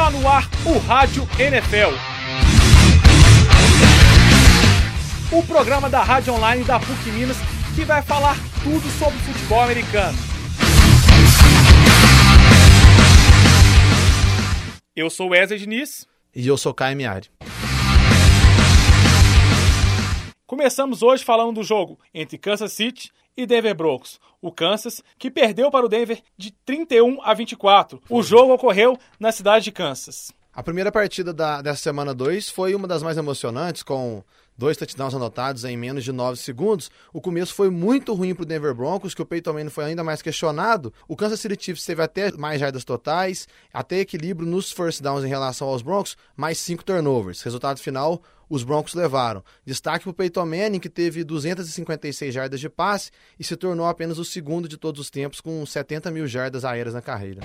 Está no ar o Rádio NFL. O programa da Rádio Online da PUC Minas que vai falar tudo sobre futebol americano. Eu sou Wesley Diniz. E eu sou Caio Miari. Começamos hoje falando do jogo entre Kansas City e Denver Broncos. O Kansas, que perdeu para o Denver de 31 a 24. O jogo ocorreu na cidade de Kansas. A primeira partida da, dessa semana 2 foi uma das mais emocionantes, com dois touchdowns anotados em menos de 9 segundos. O começo foi muito ruim para o Denver Broncos, que o Peyton Manning foi ainda mais questionado. O Kansas City Chiefs teve até mais jardas totais, até equilíbrio nos first downs em relação aos Broncos, mais 5 turnovers. Resultado final, os Broncos levaram. Destaque para o Peyton Manning, que teve 256 jardas de passe e se tornou apenas o segundo de todos os tempos com 70 mil jardas aéreas na carreira.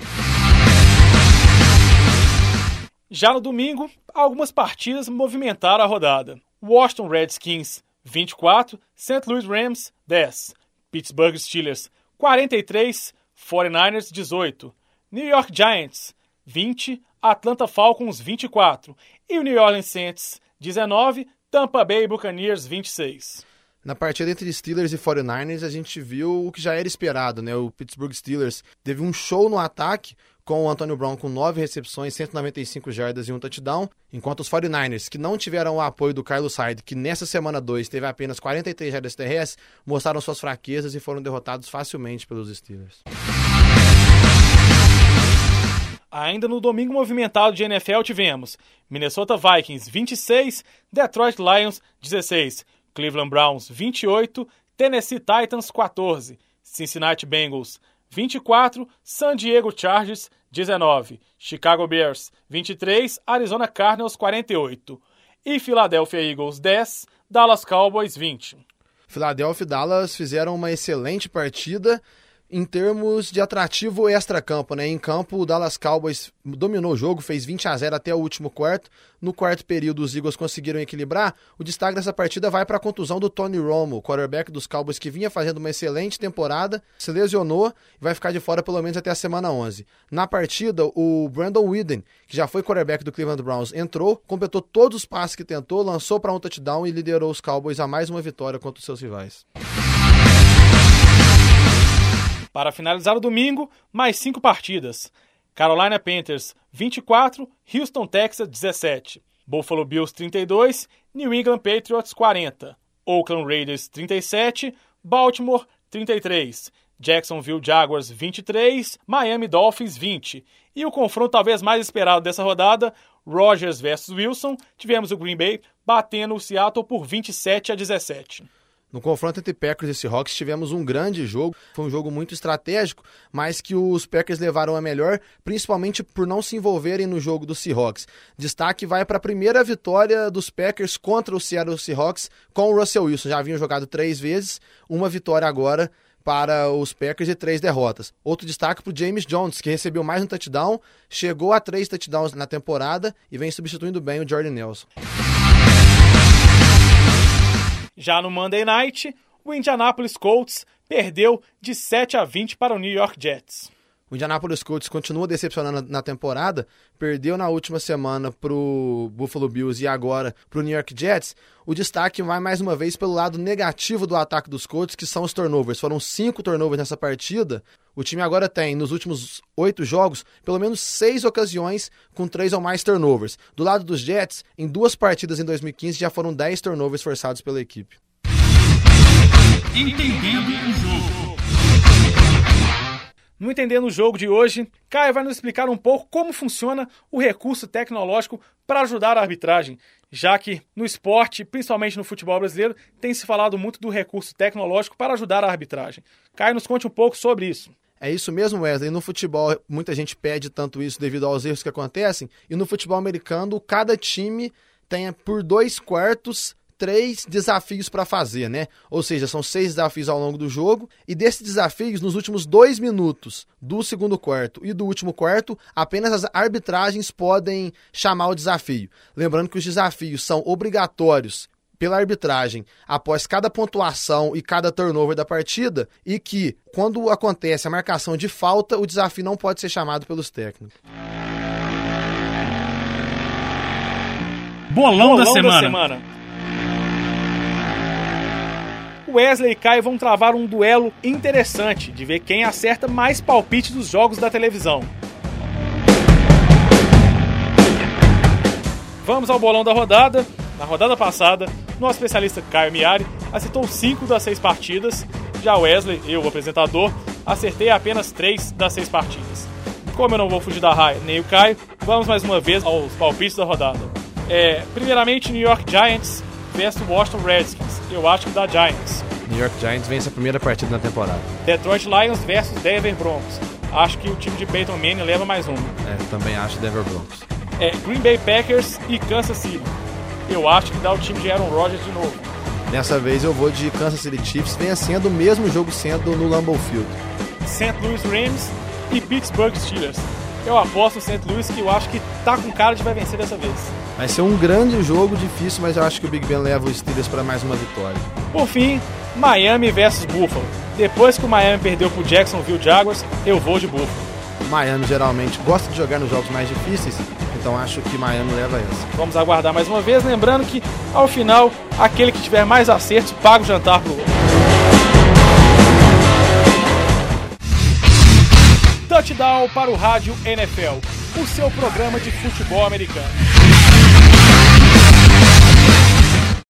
Já no domingo, algumas partidas movimentaram a rodada. Washington Redskins 24, St. Louis Rams 10, Pittsburgh Steelers 43, 49ers 18, New York Giants 20, Atlanta Falcons 24 e New Orleans Saints 19, Tampa Bay Buccaneers 26. Na partida entre Steelers e 49ers, a gente viu o que já era esperado, né? O Pittsburgh Steelers teve um show no ataque, com o Antônio Brown com 9 recepções, 195 jardas e um touchdown, enquanto os 49ers, que não tiveram o apoio do Carlos Hyde, que nessa semana 2 teve apenas 43 jardas terrestres, mostraram suas fraquezas e foram derrotados facilmente pelos Steelers. Ainda no domingo movimentado de NFL tivemos Minnesota Vikings 26, Detroit Lions 16, Cleveland Browns 28, Tennessee Titans 14, Cincinnati Bengals 24, San Diego Chargers 19, Chicago Bears 23, Arizona Cardinals 48 e Philadelphia Eagles 10, Dallas Cowboys 20. Philadelphia e Dallas fizeram uma excelente partida em termos de atrativo extra-campo, né? Em campo, o Dallas Cowboys dominou o jogo, fez 20 a 0 até o último quarto. No quarto período, os Eagles conseguiram equilibrar. O destaque dessa partida vai para a contusão do Tony Romo, quarterback dos Cowboys, que vinha fazendo uma excelente temporada, se lesionou e vai ficar de fora pelo menos até a semana 11. Na partida, o Brandon Whedon, que já foi quarterback do Cleveland Browns, entrou, completou todos os passes que tentou, lançou para um touchdown e liderou os Cowboys a mais uma vitória contra os seus rivais. Para finalizar o domingo, mais cinco partidas. Carolina Panthers 24, Houston Texas 17, Buffalo Bills 32, New England Patriots 40, Oakland Raiders 37, Baltimore 33, Jacksonville Jaguars 23, Miami Dolphins 20. E o confronto talvez mais esperado dessa rodada, Rogers versus Wilson, tivemos o Green Bay batendo o Seattle por 27 a 17. No confronto entre Packers e Seahawks tivemos um grande jogo, foi um jogo muito estratégico, mas que os Packers levaram a melhor, principalmente por não se envolverem no jogo dos Seahawks. Destaque vai para a primeira vitória dos Packers contra o Seattle Seahawks com o Russell Wilson. Já haviam jogado três vezes, uma vitória agora para os Packers e três derrotas. Outro destaque para o James Jones, que recebeu mais um touchdown, chegou a três touchdowns na temporada e vem substituindo bem o Jordan Nelson. Já no Monday Night, o Indianapolis Colts perdeu de 7 a 20 para o New York Jets. O Indianapolis Colts continua decepcionando na temporada, perdeu na última semana para o Buffalo Bills e agora para o New York Jets. O destaque vai mais uma vez pelo lado negativo do ataque dos Colts, que são os turnovers. Foram cinco turnovers nessa partida. O time agora tem, nos últimos oito jogos, pelo menos seis ocasiões com três ou mais turnovers. Do lado dos Jets, em duas partidas em 2015 já foram dez turnovers forçados pela equipe. Entendendo o jogo. No Entendendo o Jogo de hoje, Caio vai nos explicar um pouco como funciona o recurso tecnológico para ajudar a arbitragem, já que no esporte, principalmente no futebol brasileiro, tem se falado muito do recurso tecnológico para ajudar a arbitragem. Caio, nos conte um pouco sobre isso. É isso mesmo, Wesley. No futebol, muita gente pede tanto isso devido aos erros que acontecem, e no futebol americano, cada time tem por dois quartos três desafios para fazer, né? Ou seja, são seis desafios ao longo do jogo. E desses desafios, nos últimos dois minutos do segundo quarto e do último quarto, apenas as arbitragens podem chamar o desafio. Lembrando que os desafios são obrigatórios pela arbitragem após cada pontuação e cada turnover da partida e que, quando acontece a marcação de falta, o desafio não pode ser chamado pelos técnicos. Bolão, Bolão da, semana. da semana. Wesley e Caio vão travar um duelo interessante de ver quem acerta mais palpite dos jogos da televisão. Vamos ao bolão da rodada. Na rodada passada, nosso especialista Caio Miari acertou 5 das 6 partidas. Já Wesley, eu, o apresentador, acertei apenas 3 das 6 partidas. Como eu não vou fugir da raia nem o Caio, vamos mais uma vez aos palpites da rodada. É, primeiramente, New York Giants versus Washington Redskins. Eu acho que dá Giants. New York Giants vence a primeira partida na temporada. Detroit Lions versus Denver Broncos. Acho que o time de Peyton Manning leva mais um. É, também acho Denver Broncos. É, Green Bay Packers e Kansas City. Eu acho que dá o time de Aaron Rodgers de novo. Dessa vez eu vou de Kansas City Chiefs, vencendo o mesmo jogo sendo no Lambeau Field. St. Louis Rams e Pittsburgh Steelers. Eu aposto no St. Louis que eu acho que tá com cara de vai vencer dessa vez. Vai ser um grande jogo, difícil, mas eu acho que o Big Ben leva os Steelers para mais uma vitória. Por fim, Miami versus Buffalo. Depois que o Miami perdeu pro Jacksonville Jaguars, eu vou de Buffalo. Miami geralmente gosta de jogar nos jogos mais difíceis, então acho que Miami leva essa. Vamos aguardar mais uma vez, lembrando que ao final, aquele que tiver mais acertos paga o jantar pro outro. Touchdown para o Rádio NFL, o seu programa de futebol americano.